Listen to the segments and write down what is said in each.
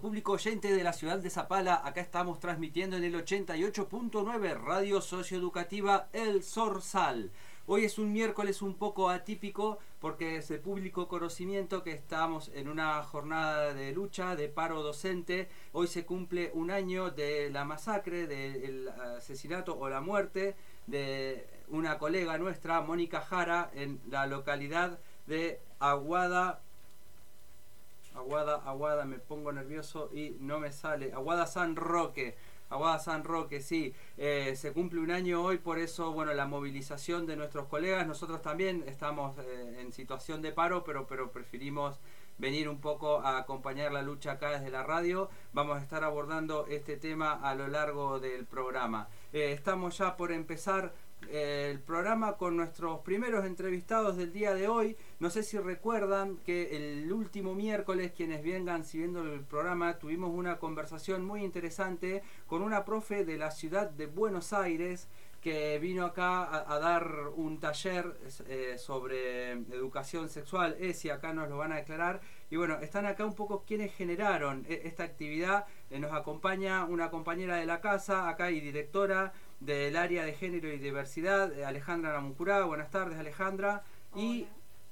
público oyente de la ciudad de Zapala. Acá estamos transmitiendo en el 88.9 Radio Socioeducativa El Sorsal. Hoy es un miércoles un poco atípico porque es el público conocimiento que estamos en una jornada de lucha, de paro docente. Hoy se cumple un año de la masacre, del asesinato o la muerte de una colega nuestra, Mónica Jara, en la localidad de Aguada Aguada, Aguada, me pongo nervioso y no me sale. Aguada San Roque. Aguada San Roque, sí. Eh, se cumple un año hoy, por eso, bueno, la movilización de nuestros colegas. Nosotros también estamos eh, en situación de paro, pero, pero preferimos venir un poco a acompañar la lucha acá desde la radio. Vamos a estar abordando este tema a lo largo del programa. Eh, estamos ya por empezar el programa con nuestros primeros entrevistados del día de hoy. No sé si recuerdan que el último miércoles, quienes vengan siguiendo el programa, tuvimos una conversación muy interesante con una profe de la ciudad de Buenos Aires que vino acá a, dar un taller eh, sobre educación sexual. Esi acá nos lo van a declarar. Y bueno, están acá un poco quienes generaron eh, esta actividad. Eh, nos acompaña una compañera de la casa acá y directora del área de género y diversidad, eh, Alejandra Namucurá. Buenas tardes, Alejandra. Y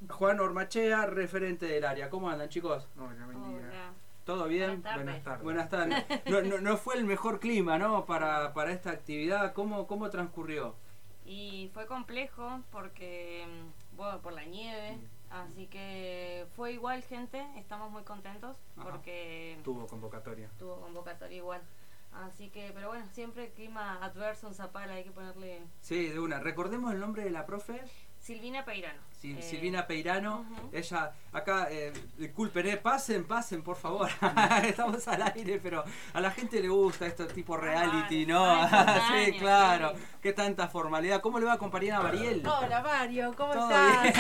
Juan Ormachea, referente del área. ¿Cómo andan, chicos? Hola, buen día. ¿Todo bien? Buenas tardes. Buenas tardes. No, no, no, fue el mejor clima, ¿no? Para, para esta actividad. ¿Cómo, ¿Cómo transcurrió? Y fue complejo porque, mm, bueno, por la nieve. Así que fue igual, gente. Estamos muy contentos porque... Tuvo convocatoria. Tuvo convocatoria igual. Así que, pero bueno, siempre clima adverso en Zapala, hay que ponerle... Sí, de una. Recordemos el nombre de la profe. Silvina Peirano. Eh, Silvina Peirano, ella, acá, eh, disculpen, eh, pasen, pasen, por favor. Estamos al aire, pero a la gente le gusta esto tipo reality, ¿no? sí, claro. Qué tanta formalidad. ¿Cómo le va, compañera Mariel? Hola, Mario, ¿cómo estás?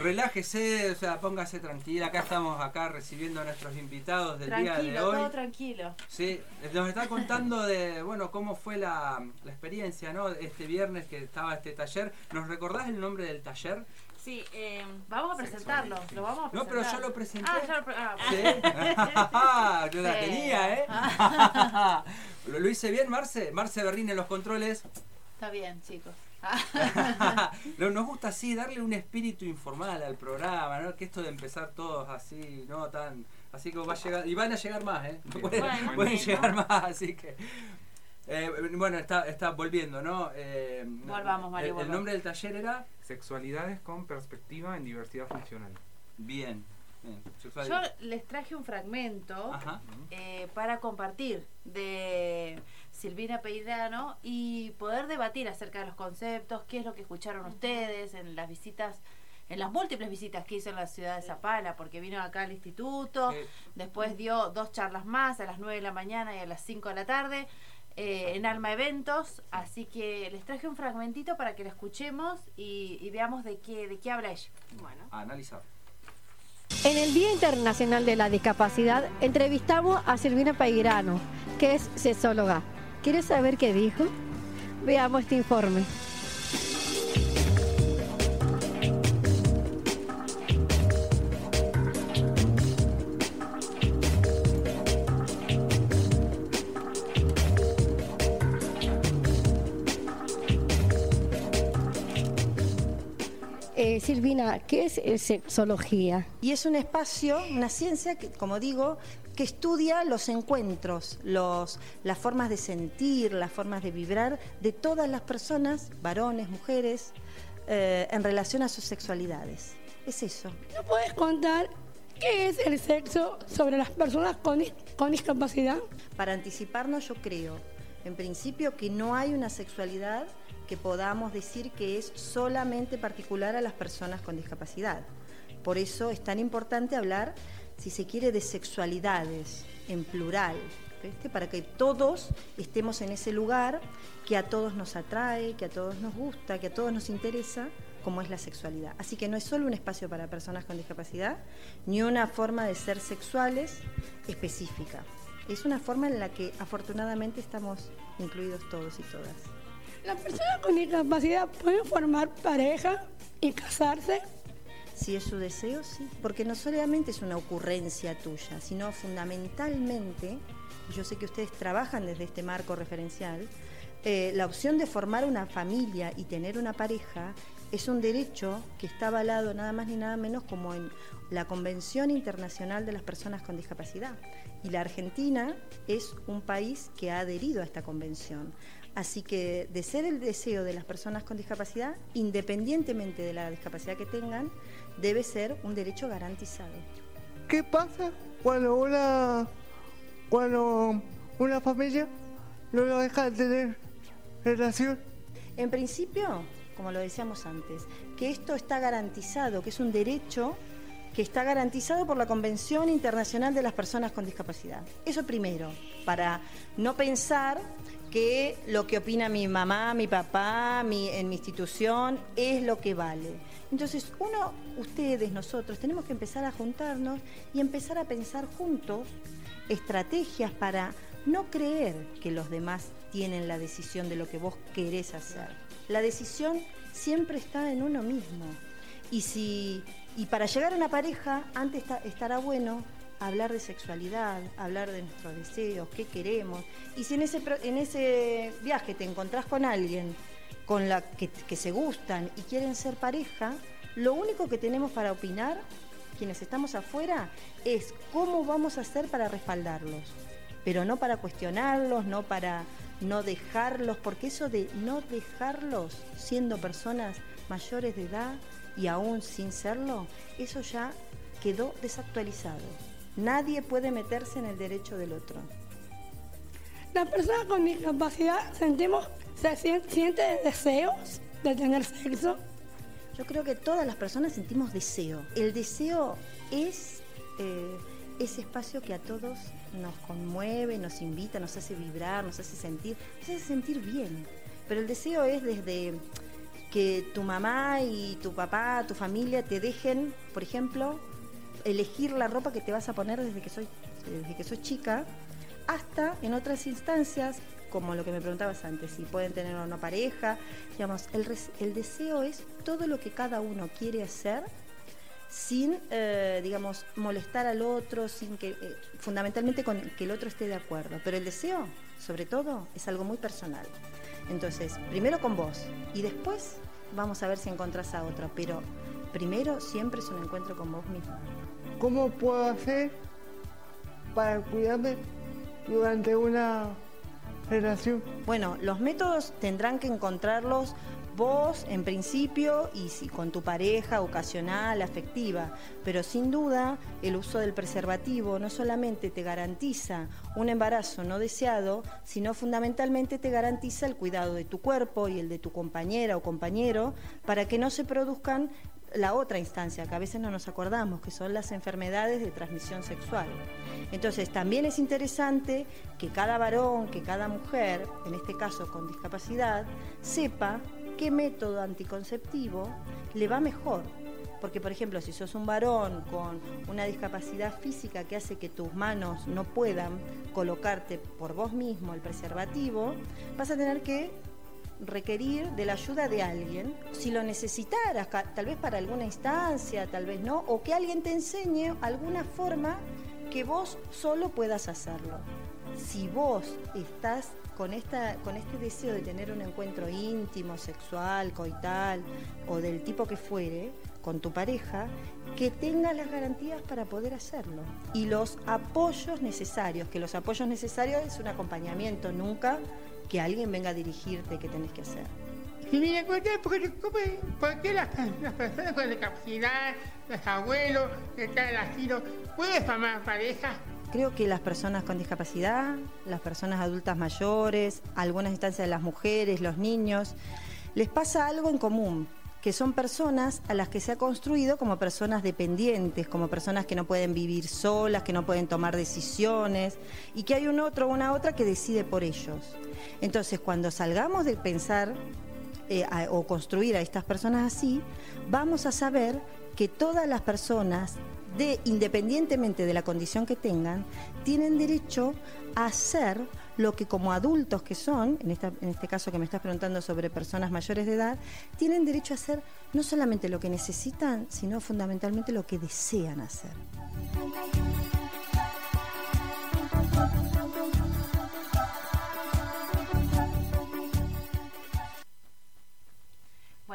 Relájese, o sea, póngase tranquila. Acá estamos acá recibiendo a nuestros invitados del día de hoy. Todo tranquilo. Sí, nos está contando de, bueno, cómo fue la, la experiencia, ¿no? Este viernes que estaba este taller. ¿Nos recordás el nombre del taller? Sí, eh, vamos a presentarlo. Lo vamos a presentar. No, pero yo lo presenté. Ah, ya lo pre ah, ¿Sí? yo la tenía, ¿eh? ¿Lo, ¿Lo, hice bien, Marce? Marce Berrín en los controles. Está bien, chicos. Nos gusta así, darle un espíritu informal al programa, ¿no? Que esto de empezar todos así, no tan. Así que va a llegar. Y van a llegar más, ¿eh? Pueden, pueden llegar más, así que. Eh, bueno, está, está volviendo, ¿no? Eh, Volvamos, Mario. El, el, nombre del taller era Sexualidades con perspectiva en diversidad funcional. Bien. bien. Yo les traje un fragmento eh, para compartir de Silvina Peirano y poder debatir acerca de los conceptos, qué es lo que escucharon ustedes en las visitas en las múltiples visitas que hizo en la ciudad de Zapala, porque vino acá al instituto, después dio dos charlas más a las 9 de la mañana y a las 5 de la tarde, eh, en Alma Eventos, así que les traje un fragmentito para que lo escuchemos y, veamos de qué, de qué habla ella. Bueno. A analizar. En el Día Internacional de la Discapacidad entrevistamos a Silvina Pairano, que es sexóloga. ¿Quieres saber qué dijo? Veamos este informe. Eh, Silvina, ¿qué es eh, sexología? Y es un espacio, una ciencia, que, como digo, que estudia los encuentros, los, las formas de sentir, las formas de vibrar de todas las personas, varones, mujeres, eh, en relación a sus sexualidades. Es eso. ¿No puedes contar qué es el sexo sobre las personas con, con discapacidad? Para anticiparnos, yo creo, en principio, que no hay una sexualidad que podamos decir que es solamente particular a las personas con discapacidad. Por eso es tan importante hablar, si se quiere, de sexualidades en plural, para que todos estemos en ese lugar que a todos nos atrae, que a todos nos gusta, que a todos nos interesa, como es la sexualidad. Así que no es solo un espacio para personas con discapacidad, ni una forma de ser sexuales específica. Es una forma en la que afortunadamente estamos incluidos todos y todas. ¿Las personas con discapacidad pueden formar pareja y casarse? Si es su deseo, sí, porque no solamente es una ocurrencia tuya, sino fundamentalmente, yo sé que ustedes trabajan desde este marco referencial, eh, la opción de formar una familia y tener una pareja es un derecho que está avalado nada más ni nada menos como en la Convención Internacional de las Personas con Discapacidad. Y la Argentina es un país que ha adherido a esta convención. Así que de ser el deseo de las personas con discapacidad, independientemente de la discapacidad que tengan, debe ser un derecho garantizado. ¿Qué pasa cuando una, cuando una familia no deja de tener relación? En principio, como lo decíamos antes, que esto está garantizado, que es un derecho que está garantizado por la Convención Internacional de las Personas con Discapacidad. Eso primero, para no pensar que lo que opina mi mamá, mi papá, mi, en mi institución es lo que vale. Entonces, uno, ustedes, nosotros, tenemos que empezar a juntarnos y empezar a pensar juntos estrategias para no creer que los demás tienen la decisión de lo que vos querés hacer. La decisión siempre está en uno mismo. Y, si, y para llegar a una pareja, antes estará bueno hablar de sexualidad, hablar de nuestros deseos, qué queremos. Y si en ese, en ese viaje te encontrás con alguien con la que, que se gustan y quieren ser pareja, lo único que tenemos para opinar, quienes estamos afuera, es cómo vamos a hacer para respaldarlos. Pero no para cuestionarlos, no para no dejarlos, porque eso de no dejarlos siendo personas mayores de edad y aún sin serlo, eso ya quedó desactualizado. Nadie puede meterse en el derecho del otro. Las personas con discapacidad sentimos, se sienten deseos de tener sexo. Yo creo que todas las personas sentimos deseo. El deseo es eh, ese espacio que a todos nos conmueve, nos invita, nos hace vibrar, nos hace sentir, nos hace sentir bien. Pero el deseo es desde que tu mamá y tu papá, tu familia te dejen, por ejemplo, elegir la ropa que te vas a poner desde que soy, desde que soy chica, hasta en otras instancias, como lo que me preguntabas antes, si pueden tener una pareja, digamos, el, el deseo es todo lo que cada uno quiere hacer sin, eh, digamos, molestar al otro, sin que, eh, fundamentalmente con que el otro esté de acuerdo. Pero el deseo, sobre todo, es algo muy personal. Entonces, primero con vos y después vamos a ver si encontrás a otro. Pero primero siempre es un encuentro con vos mismo. ¿Cómo puedo hacer para cuidarme durante una relación? Bueno, los métodos tendrán que encontrarlos vos en principio y si con tu pareja ocasional, afectiva, pero sin duda el uso del preservativo no solamente te garantiza un embarazo no deseado, sino fundamentalmente te garantiza el cuidado de tu cuerpo y el de tu compañera o compañero para que no se produzcan la otra instancia que a veces no nos acordamos, que son las enfermedades de transmisión sexual. Entonces, también es interesante que cada varón, que cada mujer, en este caso con discapacidad, sepa qué método anticonceptivo le va mejor. Porque, por ejemplo, si sos un varón con una discapacidad física que hace que tus manos no puedan colocarte por vos mismo el preservativo, vas a tener que requerir de la ayuda de alguien, si lo necesitaras, tal vez para alguna instancia, tal vez no, o que alguien te enseñe alguna forma que vos solo puedas hacerlo. Si vos estás con, esta, con este deseo de tener un encuentro íntimo, sexual, coital o del tipo que fuere con tu pareja, que tenga las garantías para poder hacerlo. Y los apoyos necesarios, que los apoyos necesarios es un acompañamiento, nunca que alguien venga a dirigirte qué tenés que hacer. Y me ¿por qué las, personas con discapacidad, los abuelos, que están en asilo, pueden formar pareja? Creo que las personas con discapacidad, las personas adultas mayores, algunas instancias de las mujeres, los niños, les pasa algo en común, que son personas a las que se ha construido como personas dependientes, como personas que no pueden vivir solas, que no pueden tomar decisiones y que hay un otro o una otra que decide por ellos. Entonces, cuando salgamos de pensar eh, o construir a estas personas así, vamos a saber que todas las personas de, independientemente de la condición que tengan, tienen derecho a hacer lo que como adultos que son, en, esta, en este caso que me estás preguntando sobre personas mayores de edad, tienen derecho a hacer no solamente lo que necesitan, sino fundamentalmente lo que desean hacer.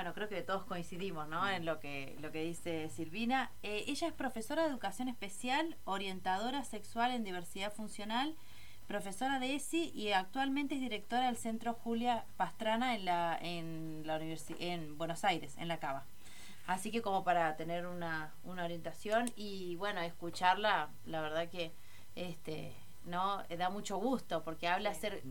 Bueno, creo que todos coincidimos ¿no? en lo que, lo que dice Silvina. Eh, ella es profesora de educación especial, orientadora sexual en diversidad funcional, profesora de ESI y actualmente es directora del Centro Julia Pastrana en, la, en, la en Buenos Aires, en la Cava. Así que como para tener una, una orientación y bueno, escucharla, la verdad que este no da mucho gusto porque habla hacer,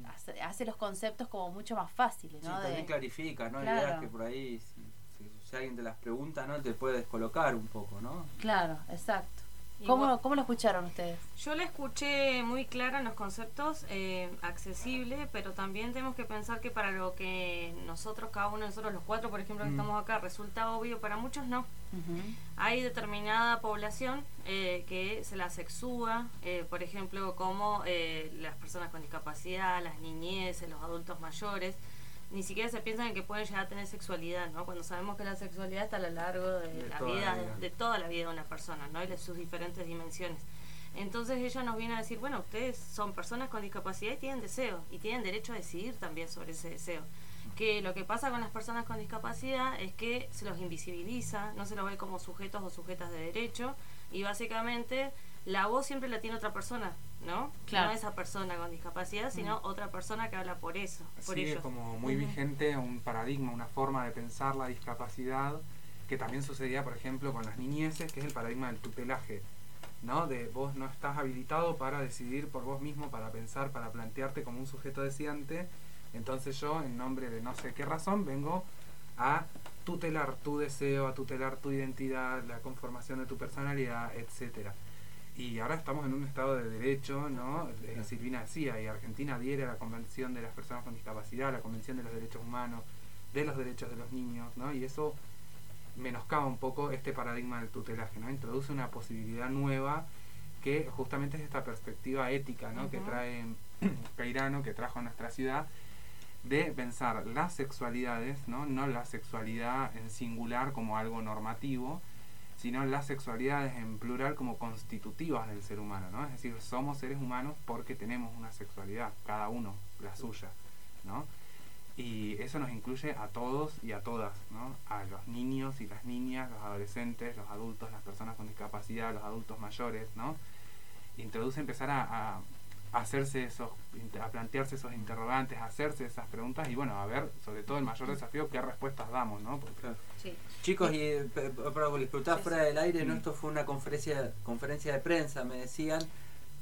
hace, los conceptos como mucho más fáciles ¿no? también clarifica no ideas que por ahí si, alguien te las pregunta no te puede descolocar un poco no claro exacto ¿Cómo, ¿Cómo, lo escucharon ustedes? Yo la escuché muy clara en los conceptos, eh, accesible, pero también tenemos que pensar que para lo que nosotros, cada uno de nosotros, los cuatro, por ejemplo, que mm. estamos acá, resulta obvio, para muchos no. Hay determinada población eh, que se la sexúa, eh, por ejemplo, como eh, las personas con discapacidad, las niñeces, los adultos mayores ni siquiera se piensan en que pueden llegar a tener sexualidad, ¿no? Cuando sabemos que la sexualidad está a lo largo de, la, vida, De, toda la vida de una persona, ¿no? Y de sus diferentes dimensiones. Entonces ella nos viene a decir, bueno, ustedes son personas con discapacidad y tienen deseo, y tienen derecho a decidir también sobre ese deseo. Que lo que pasa con las personas con discapacidad es que se los invisibiliza, no se los ve como sujetos o sujetas de derecho, y básicamente la voz siempre la tiene otra persona, ¿no? Claro. No esa persona con discapacidad, sino mm. otra persona que habla por eso. Por Sigue como muy vigente un paradigma, una forma de pensar la discapacidad que también sucedía, por ejemplo, con las niñeces, que es el paradigma del tutelaje, ¿no? De vos no estás habilitado para decidir por vos mismo, para pensar, para plantearte como un sujeto deseante, entonces yo, en nombre de no sé qué razón, vengo a tutelar tu deseo, a tutelar tu identidad, la conformación de tu personalidad, etcétera y ahora estamos en un estado de derecho, ¿no? Eh, Silvina decía, y Argentina adhiere a la Convención de las Personas con Discapacidad, a la Convención de los Derechos Humanos, de los Derechos de los Niños, ¿no? Y eso menoscaba un poco este paradigma del tutelaje, ¿no? Introduce una posibilidad nueva que justamente es esta perspectiva ética, ¿no? Que trae Cairano, que trajo a nuestra ciudad, de pensar las sexualidades, ¿no? No la sexualidad en singular como algo normativo, sino las sexualidades en plural como constitutivas del ser humano, ¿no? Es decir, somos seres humanos porque tenemos una sexualidad, cada uno la suya, ¿no? Y eso nos incluye a todos y a todas, ¿no? A los niños y las niñas, los adolescentes, los adultos, las personas con discapacidad, los adultos mayores, ¿no? Introduce empezar a, hacerse esos, a plantearse esos interrogantes, a hacerse esas preguntas y bueno, a ver, sobre todo el mayor desafío, qué respuestas damos, ¿no? Porque, sí. Chicos, y para disfrutar fuera del aire, ¿no? Esto fue una conferencia conferencia de prensa, me decían,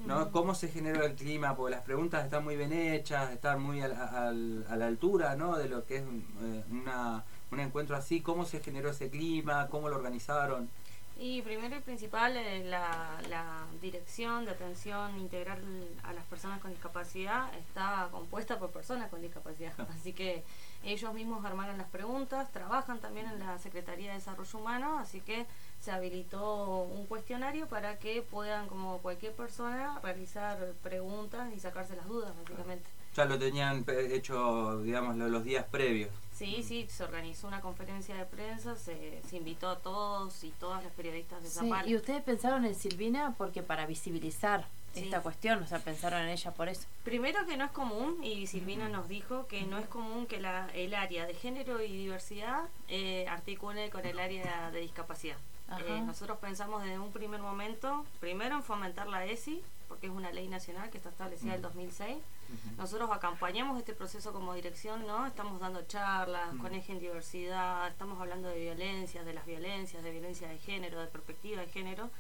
¿no? ¿Cómo se generó el clima? Porque las preguntas están muy bien hechas, están muy a, la altura, ¿no? De lo que es eh, una, un encuentro así. ¿Cómo se generó ese clima? ¿Cómo lo organizaron? Y primero y principal, eh, la, la, dirección de atención integral a las personas con discapacidad está compuesta por personas con discapacidad. Así que ellos mismos armaron las preguntas, trabajan también en la Secretaría de Desarrollo Humano, así que se habilitó un cuestionario para que puedan, como cualquier persona, realizar preguntas y sacarse las dudas, básicamente. Ya lo tenían hecho, digamos, los días previos. Sí, sí, se organizó una conferencia de prensa, se, invitó a todos y todas las periodistas de Zapala. ¿Y ustedes pensaron en Silvina porque para visibilizar esta cuestión, o sea, pensaron en ella por eso? Primero que no es común, y Silvina nos dijo que no es común que la, el área de género y diversidad eh, articule con el área de discapacidad. Eh, nosotros pensamos desde un primer momento, primero en fomentar la ESI, porque es una ley nacional que está establecida en el 2006 nosotros acompañamos este proceso como dirección, ¿no? Estamos dando charlas con eje en diversidad, estamos hablando de violencias, de las violencias, de violencia de género, de perspectiva de género.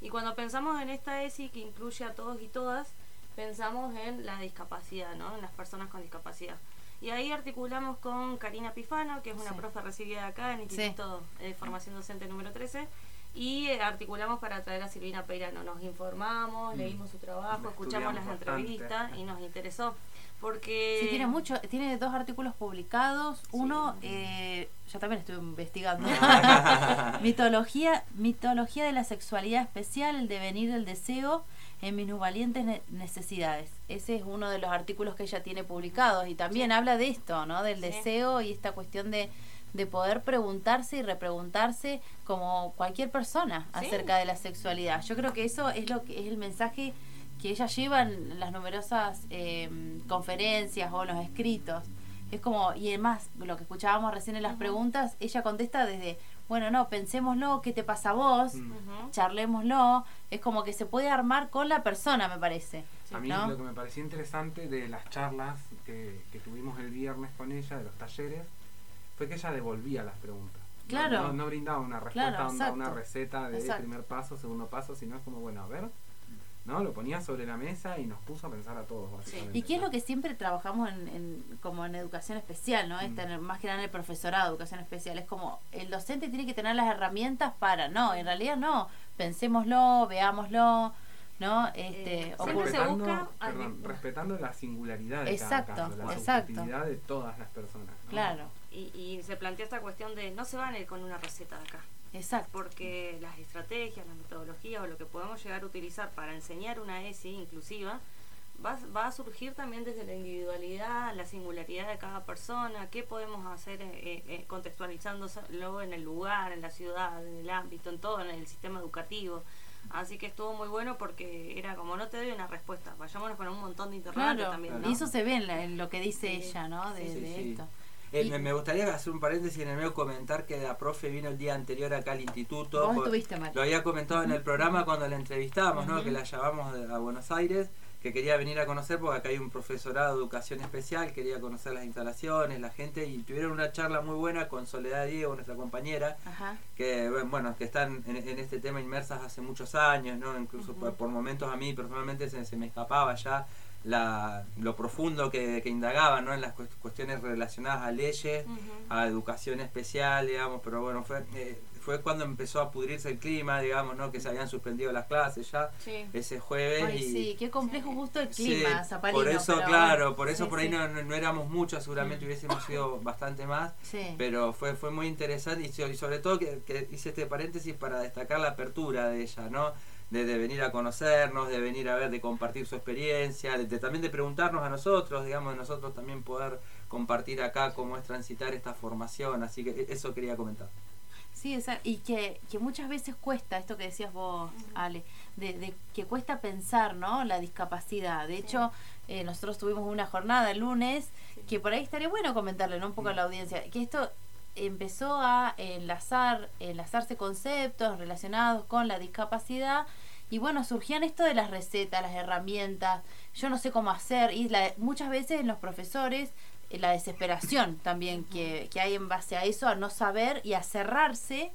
Y cuando pensamos en esta ESI que incluye a todos y todas, pensamos en la discapacidad, ¿no? En las personas con discapacidad. Y ahí articulamos con Karina Pifano, que es una profe recibida acá en el Instituto de Formación Docente número 13, y eh, articulamos para traer a Silvina Peirano. Nos informamos, mm. leímos su trabajo, escuchamos las entrevistas y nos interesó. Porque... Sí, tiene mucho, tiene dos artículos publicados. Uno, eh, yo también estuve investigando. mitología, mitología de la sexualidad especial, el devenir del deseo en mis valientes necesidades. Ese es uno de los artículos que ella tiene publicados y también habla de esto, ¿no? Del deseo y esta cuestión de, de poder preguntarse y repreguntarse como cualquier persona acerca de la sexualidad. Yo creo que eso es lo que es el mensaje que ella lleva en las numerosas eh, conferencias o los escritos. Es como, y además, lo que escuchábamos recién en las preguntas, ella contesta desde, bueno, no, pensémoslo, ¿qué te pasa a vos? Uh Charlémoslo. Es como que se puede armar con la persona, me parece. A mí lo que me pareció interesante de las charlas que, tuvimos el viernes con ella, de los talleres, fue que ella devolvía las preguntas. Claro. No, brindaba una respuesta, una receta de primer paso, segundo paso, sino es como, bueno, a ver, ¿no? Lo ponía sobre la mesa y nos puso a pensar a todos, ¿Y qué es lo que siempre trabajamos en, como en educación especial, ¿no? Mm. tener, más que nada en el profesorado de educación especial. Es como el docente tiene que tener las herramientas para, no, en realidad no. Pensémoslo, veámoslo, ¿no? Este, eh, respetando, respetando la singularidad de exacto, cada caso, la exacto. de todas las personas. Claro. Y, y se plantea esta cuestión de no se van a ir con una receta de acá Exacto. Porque las estrategias, las metodologías o lo que podemos llegar a utilizar para enseñar una ESI inclusiva va, va a surgir también desde la individualidad, la singularidad de cada persona, qué podemos hacer eh, eh, eh, contextualizándolo en el lugar, en la ciudad, en el ámbito, en todo, en el sistema educativo. Así que estuvo muy bueno porque era como no te doy una respuesta, vayámonos con un montón de interrogantes también. Y eso se ve en, lo que dice ella, ¿no? De, esto. Eh, me, gustaría hacer un paréntesis en el medio comentar que la profe vino el día anterior acá al instituto. Lo había comentado en el programa cuando la entrevistábamos, ¿no? Que la llevamos a Buenos Aires, que quería venir a conocer porque acá hay un profesorado de educación especial, quería conocer las instalaciones, la gente, y tuvieron una charla muy buena con Soledad Diego, nuestra compañera, que bueno, que están en, este tema inmersas hace muchos años, ¿no? Incluso por, momentos a mí personalmente se, se me escapaba ya la, lo profundo que, que indagaban ¿no? en las cuestiones relacionadas a leyes, a educación especial, digamos, pero bueno, fue, eh, fue cuando empezó a pudrirse el clima, digamos, ¿no? que se habían suspendido las clases ya ese jueves. y, sí, qué complejo justo el clima, Por eso, claro, por eso por ahí no, no, éramos muchos, seguramente hubiésemos sido bastante más, pero fue, fue muy interesante y, sobre todo que, que hice este paréntesis para destacar la apertura de ella, ¿no? De, venir a conocernos, de venir a ver, de compartir su experiencia, de, también de preguntarnos a nosotros, digamos, de nosotros también poder compartir acá cómo es transitar esta formación, así que e, eso quería comentar. Sí, y que, que muchas veces cuesta, esto que decías vos, Ale, de, que cuesta pensar, ¿no? La discapacidad. De hecho, eh, nosotros tuvimos una jornada el lunes, que por ahí estaría bueno comentarle, ¿no? Un poco a la audiencia, que esto empezó a enlazar, enlazarse conceptos relacionados con la discapacidad y bueno, surgían esto de las recetas, las herramientas, yo no sé cómo hacer, y muchas veces en los profesores eh, la desesperación también que, que, hay en base a eso, a no saber y a cerrarse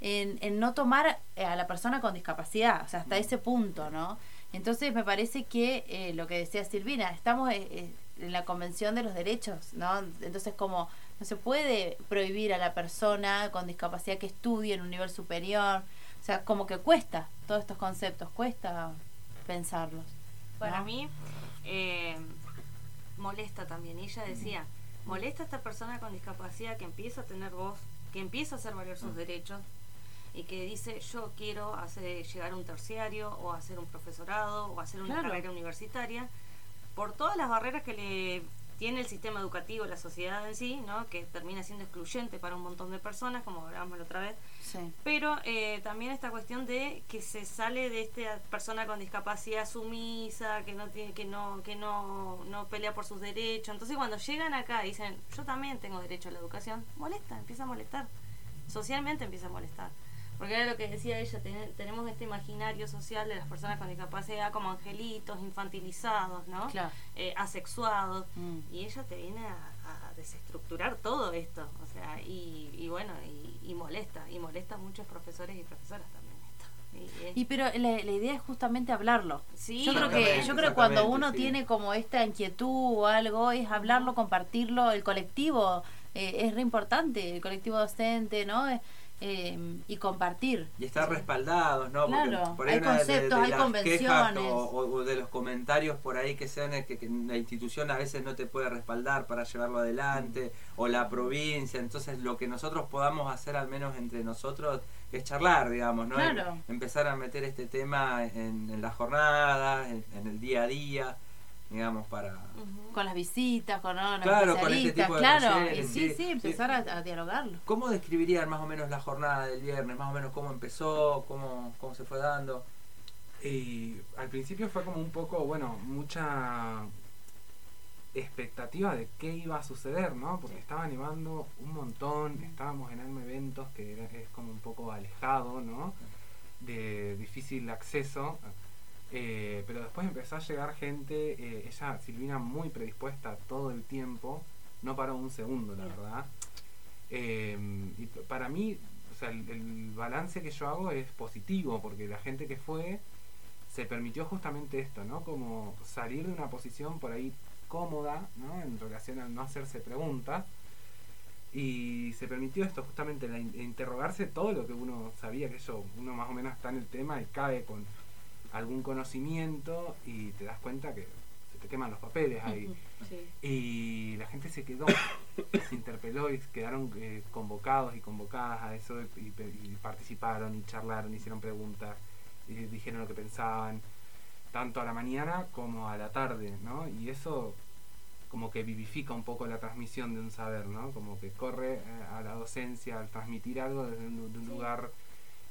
en, en no tomar eh, a la persona con discapacidad, o sea, hasta ese punto, ¿no? Entonces me parece que eh, lo que decía Silvina, estamos en la Convención de los Derechos, ¿no? Entonces como no se puede prohibir a la persona con discapacidad que estudie en un nivel superior, o sea, como que cuesta todos estos conceptos, cuesta pensarlos. Para mí, eh, molesta también. ella decía, molesta a esta persona con discapacidad que empieza a tener voz, que empieza a hacer valer sus mm. derechos y que dice, yo quiero hacer llegar un terciario o hacer un profesorado o hacer una carrera universitaria, por todas las barreras que le tiene el sistema educativo, la sociedad en sí, ¿no? que termina siendo excluyente para un montón de personas, como hablábamos la otra vez. Pero eh, también esta cuestión de que se sale de esta persona con discapacidad sumisa, que no tiene, que no, que no, no pelea por sus derechos. Entonces cuando llegan acá y dicen, yo también tengo derecho a la educación, molesta, empieza a molestar. Socialmente empieza a molestar. Porque era lo que decía ella, tenemos este imaginario social de las personas con discapacidad como angelitos, infantilizados, ¿no? Eh, asexuados. Mm. Y ella te viene a, desestructurar todo esto. O sea, y, bueno, y, molesta. Y molesta a muchos profesores y profesoras también. Y, pero la, idea es justamente hablarlo. Sí, yo creo que yo creo que cuando uno tiene como esta inquietud o algo es hablarlo, compartirlo, el colectivo eh, es re importante, el colectivo docente, ¿no? Em, y compartir. Y estar respaldados, ¿no? Claro, hay conceptos, hay convenciones. O, de los comentarios por ahí que sean que, que, la institución a veces no te puede respaldar para llevarlo adelante, o la provincia. Entonces, lo que nosotros podamos hacer, al menos entre nosotros, es charlar, digamos, ¿no? Claro. Empezar a meter este tema en, en las jornadas, en el día a día digamos, para... Con las visitas, con los claro, con este tipo de claro, y sí, sí, empezar A, dialogarlo. ¿Cómo describirían más o menos la jornada del viernes? Más o menos cómo empezó, cómo, cómo se fue dando. Y al principio fue como un poco, bueno, mucha expectativa de qué iba a suceder, ¿no? Porque estaba animando un montón, estábamos en eventos que es como un poco alejado, ¿no? De difícil acceso eh, pero después empezó a llegar gente, eh, ella, Silvina, muy predispuesta todo el tiempo, no paró un segundo, la verdad. Em, y para mí, o sea, el, balance que yo hago es positivo, porque la gente que fue se permitió justamente esto, ¿no? Como salir de una posición por ahí cómoda, ¿no? En relación a no hacerse preguntas. Y se permitió esto, justamente, la, interrogarse todo lo que uno sabía, que eso, uno más o menos está en el tema y cae con algún conocimiento y te das cuenta que se te queman los papeles ahí. Y la gente se quedó, se interpeló y quedaron eh, convocados y convocadas a eso y, participaron y charlaron, hicieron preguntas y dijeron lo que pensaban, tanto a la mañana como a la tarde, ¿no? Y eso como que vivifica un poco la transmisión de un saber, ¿no? Como que corre eh, a la docencia al transmitir algo desde un, lugar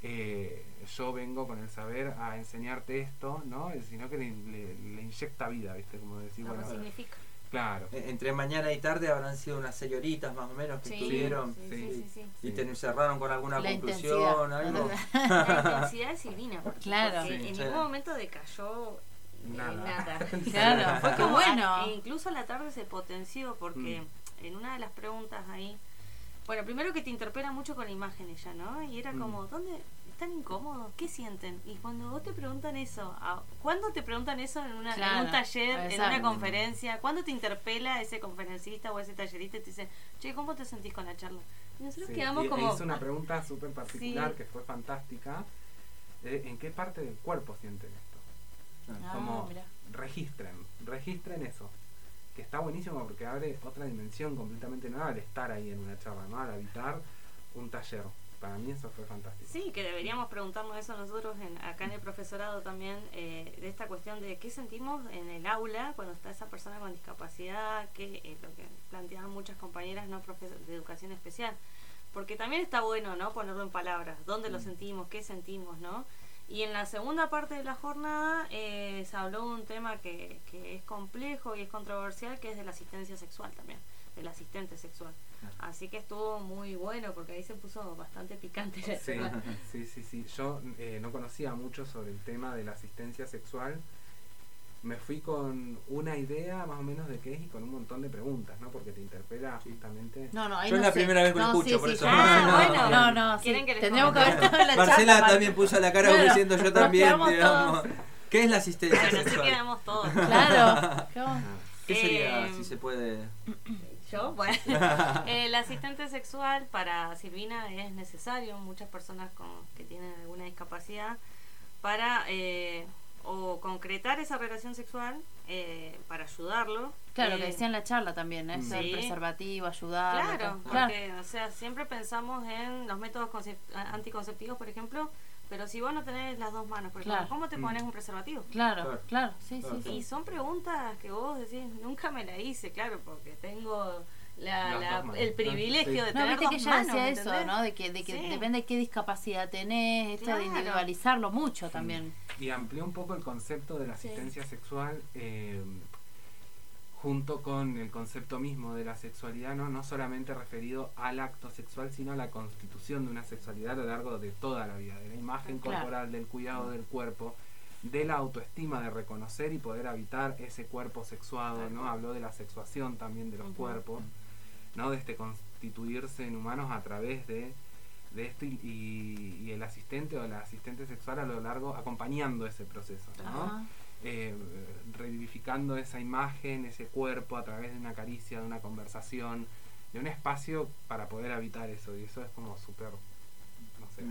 eh, yo vengo con el saber a enseñarte esto, ¿no? Sino que le, inyecta vida, ¿viste? Como decir, bueno. significa? Claro. E, entre mañana y tarde habrán sido unas señoritas más o menos que estuvieron sí, sí, y te encerraron con alguna conclusión, algo. La intensidad es divina, porque, claro. en ningún momento decayó eh, nada. claro, fue como bueno. E incluso la tarde se potenció porque mm. en una de las preguntas ahí bueno, primero que te interpela mucho con la imagen ella, ¿no? Y era mm. como, ¿dónde están incómodos? ¿Qué sienten? Y cuando vos te preguntan eso, ¿cuándo te preguntan eso en, una, en un taller, en una conferencia? ¿Cuándo te interpela ese conferencista o ese tallerista y te dice, che, ¿cómo te sentís con la charla? Y nosotros quedamos como... Hizo una pregunta súper particular que fue fantástica. Eh, ¿En qué parte del cuerpo sienten esto? Ah, como registren, registren eso está buenísimo porque abre otra dimensión completamente nueva al estar ahí en una charla, ¿no? Al habitar un taller. Para mí eso fue fantástico. Sí, que deberíamos preguntarnos eso nosotros en, acá en el profesorado también, eh, de esta cuestión de qué sentimos en el aula cuando está esa persona con discapacidad, que es lo que planteaban muchas compañeras no de educación especial. Porque también está bueno, ¿no? Ponerlo en palabras, dónde lo mm. sentimos, qué sentimos, ¿no? Y en la segunda parte de la jornada eh, se habló de un tema que, que, es complejo y es controversial, que es de la asistencia sexual también, del asistente sexual. Así que estuvo muy bueno porque ahí se puso bastante picante. Sí, sí, sí, sí. Yo eh, no conocía mucho sobre el tema de la asistencia sexual me fui con una idea más o menos de qué es y con un montón de preguntas, ¿no? Porque te interpela justamente. No, no, ahí Yo es la primera vez que lo escucho, por eso. Ah, bueno, no, no, ¿Quieren que Tendríamos que haber estado en la Marcela también puso la cara diciendo yo también, digamos. ¿Qué es la asistencia bueno, sexual? Así quedamos todos. Claro. ¿Qué sería, eh, si se puede? Yo, bueno, el asistente sexual para Silvina es necesario, muchas personas con, que tienen alguna discapacidad, para eh, o concretar esa relación sexual eh, para ayudarlo. Claro, que eh, decía en la charla también, ¿eh? el preservativo, ayudar. Claro, porque, o sea, siempre pensamos en los métodos anticonceptivos, por ejemplo, pero si vos no tenés las dos manos, por ejemplo, ¿cómo te mm. pones un preservativo? Claro, claro, sí, sí, Y son preguntas que vos decís, nunca me la hice, claro, porque tengo la, el privilegio de tener no, que ella decía eso, ¿no? De que, de que depende de qué discapacidad tenés, esto de individualizarlo mucho también. Y amplió un poco el concepto de la asistencia sexual eh, junto con el concepto mismo de la sexualidad, ¿no? no solamente referido al acto sexual, sino a la constitución de una sexualidad a lo largo de toda la vida, de la imagen corporal, del cuidado del cuerpo, de la autoestima, de reconocer y poder habitar ese cuerpo sexuado, ¿no? Habló de la sexuación también de los cuerpos. ¿No? de este constituirse en humanos a través de, de esto y, el asistente o la asistente sexual a lo largo acompañando ese proceso, ¿no? Eh, revivificando esa imagen, ese cuerpo a través de una caricia, de una conversación, de un espacio para poder habitar eso y eso es como súper sé.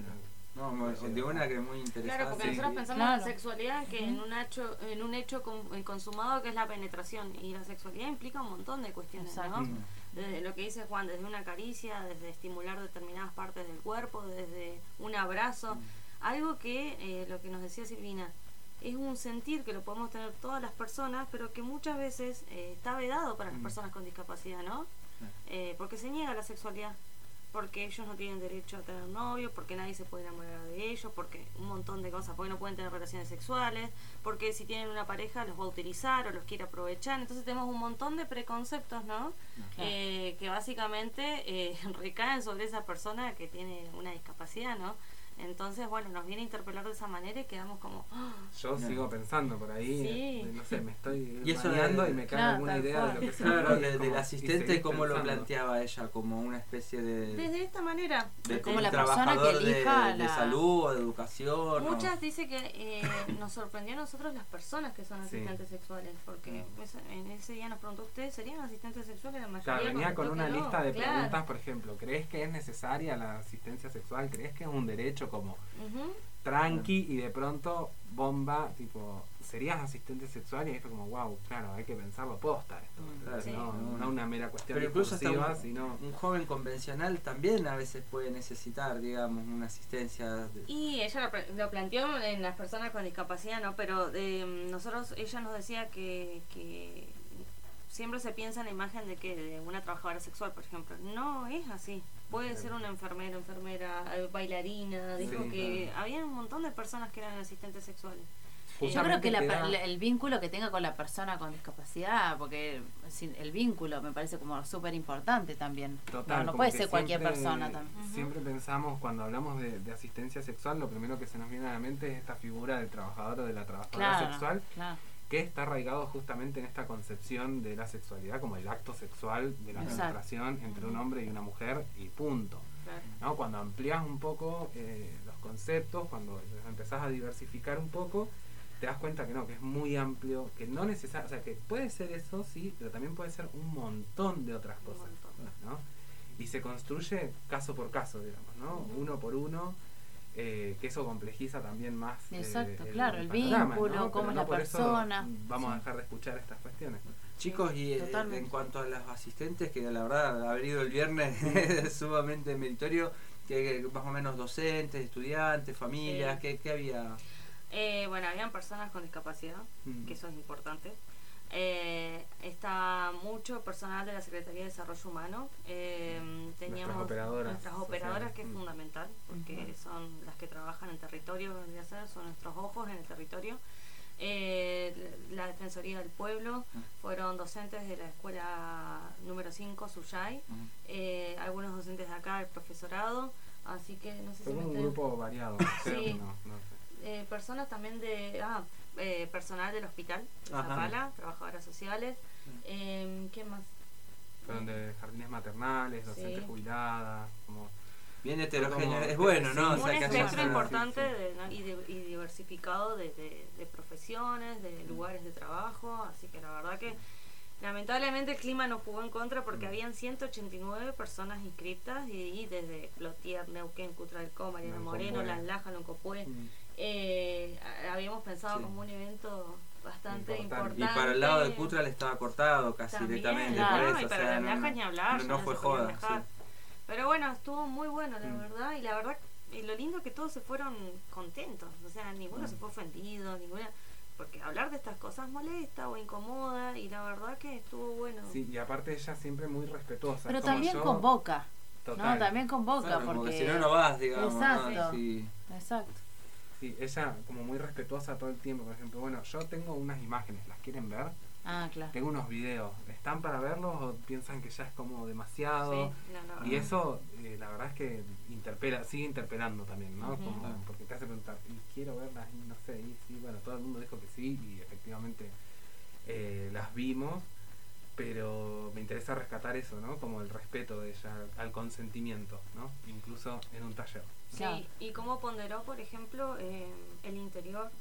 No, de una que es muy interesante. Claro, porque nosotros pensamos en la sexualidad que en un hecho, en un hecho consumado que es la penetración y la sexualidad implica un montón de cuestiones, ¿no? Desde lo que dice Juan, desde una caricia, desde estimular determinadas partes del cuerpo, desde un abrazo, algo que eh, lo que nos decía Silvina es un sentir que lo podemos tener todas las personas, pero que muchas veces eh, está vedado para las mm. personas con discapacidad, ¿no? Eh, porque se niega la sexualidad porque ellos no tienen derecho a tener novio, porque nadie se puede enamorar de ellos, porque un montón de cosas, porque no pueden tener relaciones sexuales, porque si tienen una pareja los va a utilizar o los quiere aprovechar. Entonces tenemos un montón de preconceptos, ¿no? Eh, que básicamente eh, recaen sobre esa persona que tiene una discapacidad, ¿no? Entonces, bueno, nos viene a interpelar de esa manera y quedamos como... ¡ah! Yo sigo pensando por ahí, no sé, me estoy y, eso y me cae alguna idea de lo que Claro, del asistente, ¿cómo lo planteaba ella? Como una especie de... Desde esta manera. De, como la persona que elija de, salud o de educación. Muchas dice que eh, nos sorprendió a nosotros las personas que son asistentes sexuales, porque mm. en ese día nos preguntó usted, ¿serían asistentes sexuales? La mayoría claro, venía con una lista de preguntas, por ejemplo, ¿crees que es necesaria la asistencia sexual? ¿Crees que es un derecho como tranqui y de pronto bomba, tipo, serías asistente sexual y ahí fue como, wow, claro, hay que pensarlo posta esto, no, una mera cuestión Pero incluso un, un joven convencional también a veces puede necesitar, digamos, una asistencia. Y ella lo, planteó en las personas con discapacidad, ¿no? Pero de, mm, nosotros, ella nos decía que, que siempre se piensa en la imagen de que de una trabajadora sexual, por ejemplo. No es así. Puede ser una enfermera, enfermera, eh, bailarina. Dijo que había un montón de personas que eran asistentes sexuales. Yo creo que el vínculo que tenga con la persona con discapacidad, porque el vínculo me parece como súper importante también. Total, no, puede ser cualquier persona también. Siempre pensamos, cuando hablamos de, asistencia sexual, lo primero que se nos viene a la mente es esta figura del trabajador o de la trabajadora sexual. Que está arraigado justamente en esta concepción de la sexualidad como el acto sexual de la penetración entre un hombre y una mujer y punto. ¿no? Cuando amplias un poco eh, los conceptos, cuando empezás a diversificar un poco, te das cuenta que no, que es muy amplio, que no necesariamente, o sea, que puede ser eso, sí, pero también puede ser un montón de otras cosas, ¿no? Y se construye caso por caso, digamos, ¿no? Uno por uno, eh, que eso complejiza también más. Eh, Exacto, claro, el, vínculo, cómo es la persona. vamos a dejar de escuchar estas cuestiones. Chicos, y eh, en cuanto a los asistentes, que la verdad haber ido el viernes es sumamente meritorio, que, más o menos docentes, estudiantes, familias, ¿qué, ¿qué había? Eh, bueno, habían personas con discapacidad, mm. que eso es importante. Eh, está mucho personal de la Secretaría de Desarrollo Humano. Eh, teníamos nuestras operadoras, que es mm. fundamental, porque son las que trabajan en territorio, son nuestros ojos en el territorio. la Defensoría del Pueblo fueron docentes de la escuela número 5, Suyay, algunos docentes de acá, el profesorado, así que no sé si un grupo variado, sí. Eh, personas también de ah, eh, personal del hospital Zapala, trabajadoras sociales. Eh, ¿qué más? fueron de jardines maternales docentes jubiladas como bien heterogéneo es bueno no un espectro importante y, diversificado de, de, profesiones de lugares de trabajo así que la verdad que Lamentablemente el clima nos jugó en contra porque mm. habían 189 personas inscritas y, desde Plotier, Neuquén, Cutralcó, Mariana Moreno, Las Lajas, Loncopué, mm eh, habíamos pensado como un evento bastante importante. Y para el lado de Cutra le estaba cortado casi directamente. y para las ni hablar. No, fue joda. Pero bueno, estuvo muy bueno, la mm. verdad. Y la verdad, y lo lindo que todos se fueron contentos. O sea, ninguno mm. se fue ofendido, ninguna porque hablar de estas cosas molesta o incomoda y la verdad que estuvo bueno. Sí, y aparte ella siempre muy respetuosa. Pero también convoca. No, también convoca. porque si no, no vas, digamos. Exacto. Exacto. Sí, ella como muy respetuosa todo el tiempo. Por ejemplo, bueno, yo tengo unas imágenes, ¿las quieren ver? Ah, claro. Tengo unos videos. ¿Están para verlos o piensan que ya es como demasiado? Y eso, eh, la verdad es que interpela, sigue interpelando también, ¿no? porque te hace preguntar, y quiero verlas, y no sé, y sí, bueno, todo el mundo dijo que sí, y efectivamente eh, las vimos pero me interesa rescatar eso, ¿no? Como el respeto de ella al consentimiento, ¿no? Incluso en un taller. Sí, y cómo ponderó, por ejemplo, eh, el interior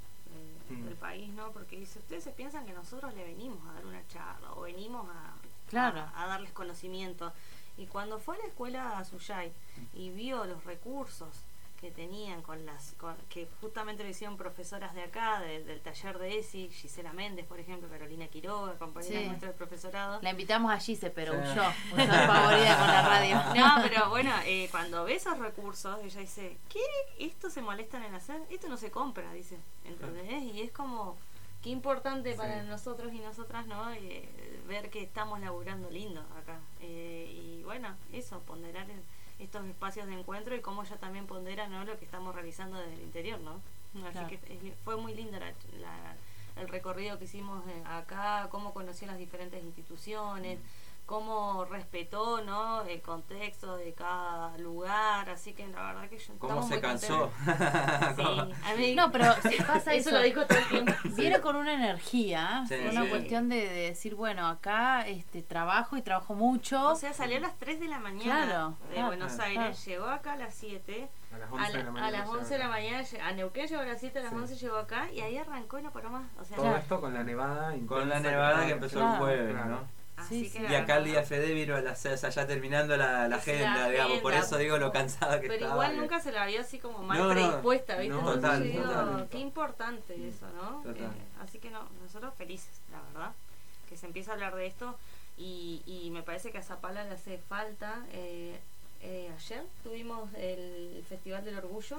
eh, mm. del país, ¿no? Porque dice, ustedes se piensan que nosotros le venimos a dar una charla o venimos a, claro. a, darles conocimiento. Y cuando fue a la escuela a Suyay y vio los recursos que tenían con las que justamente lo hicieron profesoras de acá del taller de ESI Gisela Méndez por ejemplo Carolina Quiroga compañera nuestra del profesorado. La invitamos a Gise pero yo huyó favorita con la radio. No pero bueno eh, cuando ve esos recursos ella dice ¿qué? esto se molestan en hacer esto no se compra dice. ¿entendés? y es como qué importante para nosotros y nosotras no eh, ver que estamos laburando lindo acá. Eh, y bueno eso ponderar el, estos espacios de encuentro y cómo ella también pondera ¿no? lo que estamos realizando desde el interior, ¿no? Así que fue muy linda el recorrido que hicimos eh, acá, cómo conoció las diferentes instituciones cómo respetó ¿no? el contexto de cada lugar, así que la verdad que yo ¿Cómo se cansó? sí, no, pero pasa eso, lo dijo todo el tiempo. Viene con una energía, una cuestión de, decir, bueno, acá este trabajo y trabajo mucho. O sea, salió a las 3 de la mañana de Buenos Aires, llegó acá a las 7. A las 11 de la mañana. A las 11 de la mañana, a Neuquén llegó a las 7, a las 11 llegó acá y ahí arrancó y no paró más. O sea, Todo esto con la nevada. Con la nevada que empezó el jueves, ¿no? Y acá el día Fede vino a las o ya terminando la, agenda, digamos, por eso digo lo cansada que pero estaba. Pero igual nunca se la había así como mal predispuesta, ¿viste? total, qué importante eso, ¿no? Eh, así que no, nosotros felices, la verdad, que se empieza a hablar de esto y, y me parece que a Zapala le hace falta. Eh, eh, ayer tuvimos el Festival del Orgullo.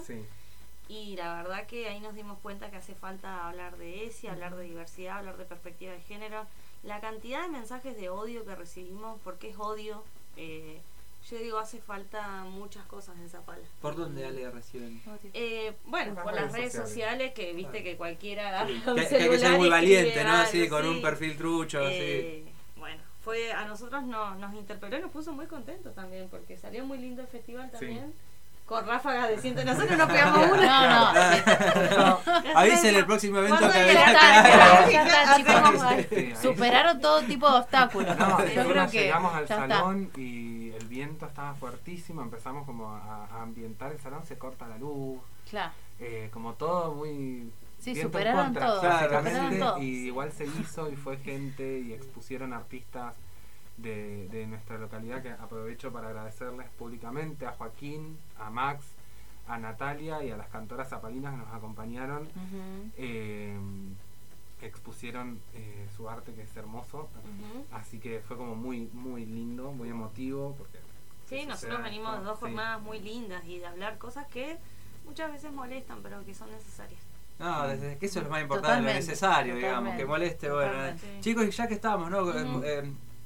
Y la verdad que ahí nos dimos cuenta que hace falta hablar de ESI, hablar de diversidad, hablar de perspectiva de género la cantidad de mensajes de odio que recibimos, porque es odio, eh, yo digo, hace falta muchas cosas en Zapala. ¿Por dónde Ale reciben? Eh, bueno, por las redes sociales, que viste que cualquiera que, hay que ser muy valiente, ¿no? Así, con un perfil trucho, eh, Bueno, fue, a nosotros no, nos interpeló y nos puso muy contentos también, porque salió muy lindo el festival también con ráfagas de ciento. Nosotros no pegamos una. No, no. Avisen el próximo evento que Superaron todo tipo de obstáculos. No, yo creo que llegamos al salón y el viento estaba fuertísimo. Empezamos como a, ambientar el salón, se corta la luz. Claro. Eh, como todo muy. Sí, superaron todo. Y igual se hizo y fue gente y expusieron artistas de, de, nuestra localidad que aprovecho para agradecerles públicamente a Joaquín, a Max, a Natalia y a las cantoras zapalinas que nos acompañaron. Eh, expusieron eh, su arte que es hermoso así que fue como muy muy lindo muy emotivo porque sí nosotros venimos de dos jornadas muy lindas y de hablar cosas que muchas veces molestan pero que son necesarias no, desde que eso es lo más importante, lo necesario, digamos, que moleste, bueno. Chicos, ya que estamos, ¿no?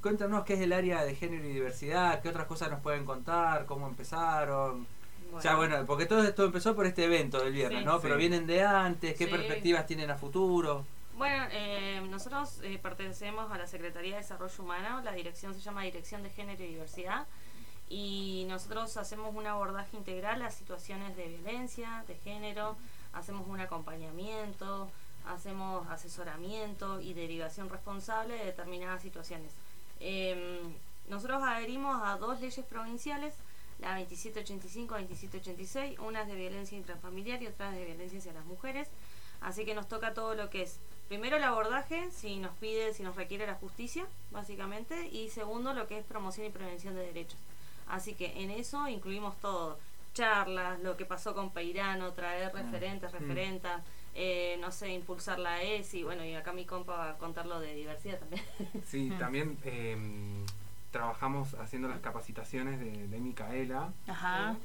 Cuéntanos qué es el área de género y diversidad, qué otras cosas nos pueden contar, cómo empezaron. O sea, bueno, porque todo esto empezó por este evento del viernes, ¿no? Pero vienen de antes, ¿qué perspectivas tienen a futuro? Bueno, eh, nosotros eh, pertenecemos a la Secretaría de Desarrollo Humano, la dirección se llama Dirección de Género y Diversidad, y nosotros hacemos un abordaje integral a situaciones de violencia, de género, hacemos un acompañamiento, hacemos asesoramiento y derivación responsable de determinadas situaciones. Em, nosotros adherimos a dos leyes provinciales, la 2785-2786, una es de violencia intrafamiliar y otra es de violencia hacia las mujeres. Así que nos toca todo lo que es, primero el abordaje, si nos pide, si nos requiere la justicia, básicamente, y segundo lo que es promoción y prevención de derechos. Así que en eso incluimos todo, charlas, lo que pasó con Peirano, traer referentes, mm. Eh, no sé, impulsar la ESI, bueno, y acá mi compa va a contar lo de diversidad también. Sí, también em, trabajamos haciendo las capacitaciones de, Micaela,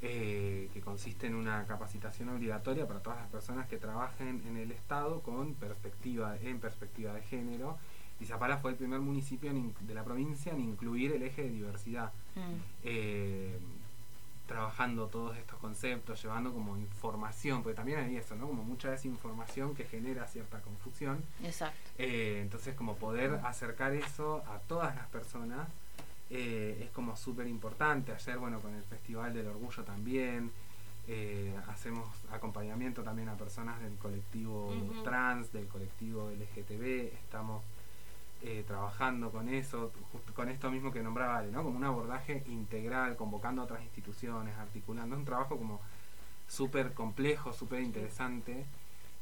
eh, que consiste en una capacitación obligatoria para todas las personas que trabajen en el Estado con perspectiva, en perspectiva de género. Y Zapala fue el primer municipio de la provincia en incluir el eje de diversidad. Mm. Trabajando todos estos conceptos, llevando como información, porque también hay eso, ¿no? Como mucha desinformación que genera cierta confusión. Exacto. Eh, entonces, como poder acercar eso a todas las personas eh, es como súper importante. Ayer, bueno, con el Festival del Orgullo también, eh, hacemos acompañamiento también a personas del colectivo trans, del colectivo LGTB, estamos eh, trabajando con eso, con esto mismo que nombraba Ale, ¿no? Como un abordaje integral, convocando a otras instituciones, articulando. Un trabajo como súper complejo, súper interesante,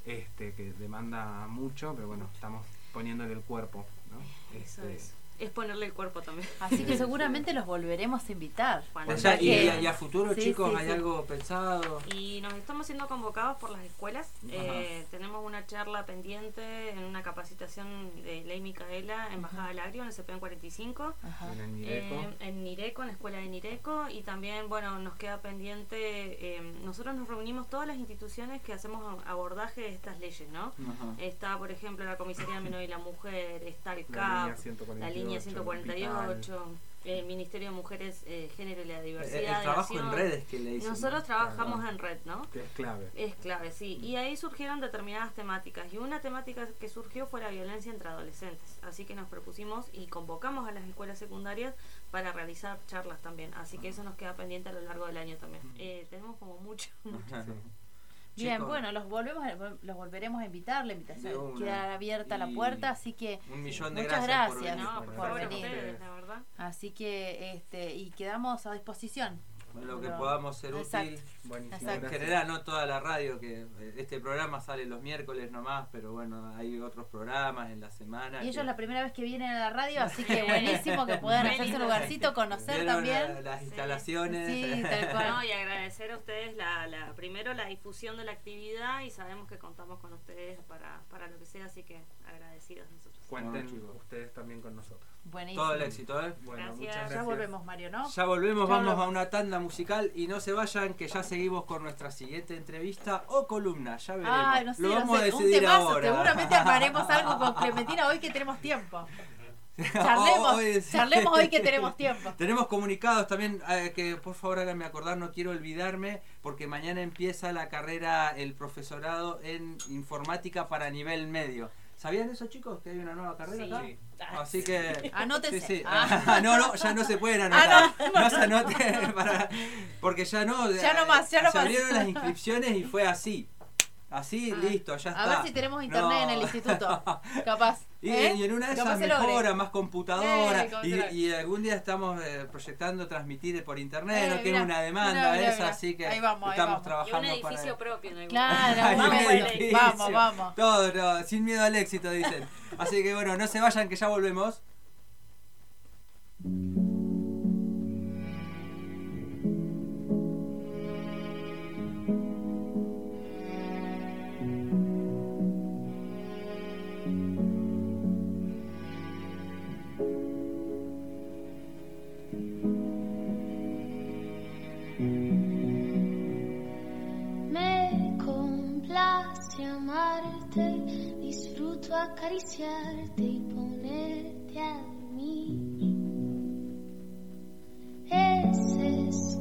este, que demanda mucho, pero bueno, estamos poniéndole el cuerpo, ¿no? Este, es ponerle el cuerpo también. Así que seguramente los volveremos a invitar. o sea, y, a futuro, chicos, ¿hay algo pensado? Y nos estamos siendo convocados por las escuelas. Eh, tenemos una charla pendiente en una capacitación de Ley Micaela en Bajada del Agrio, en el CPN 45. En Nireco. Eh, en Nireco, en la escuela de Nireco. Y también, bueno, nos queda pendiente, eh, nosotros nos reunimos todas las instituciones que hacemos abordaje de estas leyes, ¿no? Está, por ejemplo, la Comisaría Menor y la Mujer, está el CAP, la línea línea 148, el Ministerio de Mujeres, eh, Género y la Diversidad. El, trabajo en redes que le dicen. Nosotros trabajamos en red, ¿no? Que es clave. Es clave, sí. Y ahí surgieron determinadas temáticas. Y una temática que surgió fue la violencia entre adolescentes. Así que nos propusimos y convocamos a las escuelas secundarias para realizar charlas también. Así que eso nos queda pendiente a lo largo del año también. Eh, tenemos como mucho. mucho. Bien, bueno, los volvemos los volveremos a invitar, la invitación queda abierta la puerta, así que muchas gracias, por, venir. Así que este y quedamos a disposición lo que podamos ser útil. En general, no toda la radio, que este programa sale los miércoles nomás, pero bueno, hay otros programas en la semana. Y ellos es la primera vez que vienen a la radio, así que buenísimo que puedan hacerse un lugarcito, conocer también. las instalaciones. Sí, y agradecer a ustedes la, la, primero la difusión de la actividad y sabemos que contamos con ustedes para, para lo que sea, así que agradecidos nosotros. Cuenten ustedes también con nosotros. Buenísimo. Todo el éxito, ¿eh? Bueno, muchas gracias. Ya volvemos, Mario, ¿no? Ya volvemos, vamos a una tanda musical y no se vayan que ya seguimos con nuestra siguiente entrevista o columna, ya veremos. Ah, no sé, Lo vamos a decidir ahora. Seguramente haremos algo con Clementina hoy que tenemos tiempo. Charlemos, hoy, charlemos hoy que tenemos tiempo. Tenemos comunicados también eh, que por favor háganme acordar, no quiero olvidarme, porque mañana empieza la carrera, el profesorado en informática para nivel medio. ¿Sabían eso, chicos? Que hay una nueva carrera acá. Sí. Así que. Anótense. Sí, sí. Ah. no, no, ya no se pueden ah, anotar. no. no se anoten para, porque ya no. Ya no más, ya no se abrieron las inscripciones y fue así. Así, ah. listo, ya está. A ver si tenemos internet en el instituto. Capaz. Y, ¿Eh? y, en una de esas mejora, más computadora. Eh, y, y, algún día estamos eh, proyectando transmitir por internet, no tiene una demanda esa, así que vamos, estamos trabajando. Y un edificio propio. En claro, vamos, vamos, vamos. Todo, sin miedo al éxito, dicen. Así que bueno, no se vayan que ya volvemos. amarte, disfruto acariciarte y ponerte a mí. Es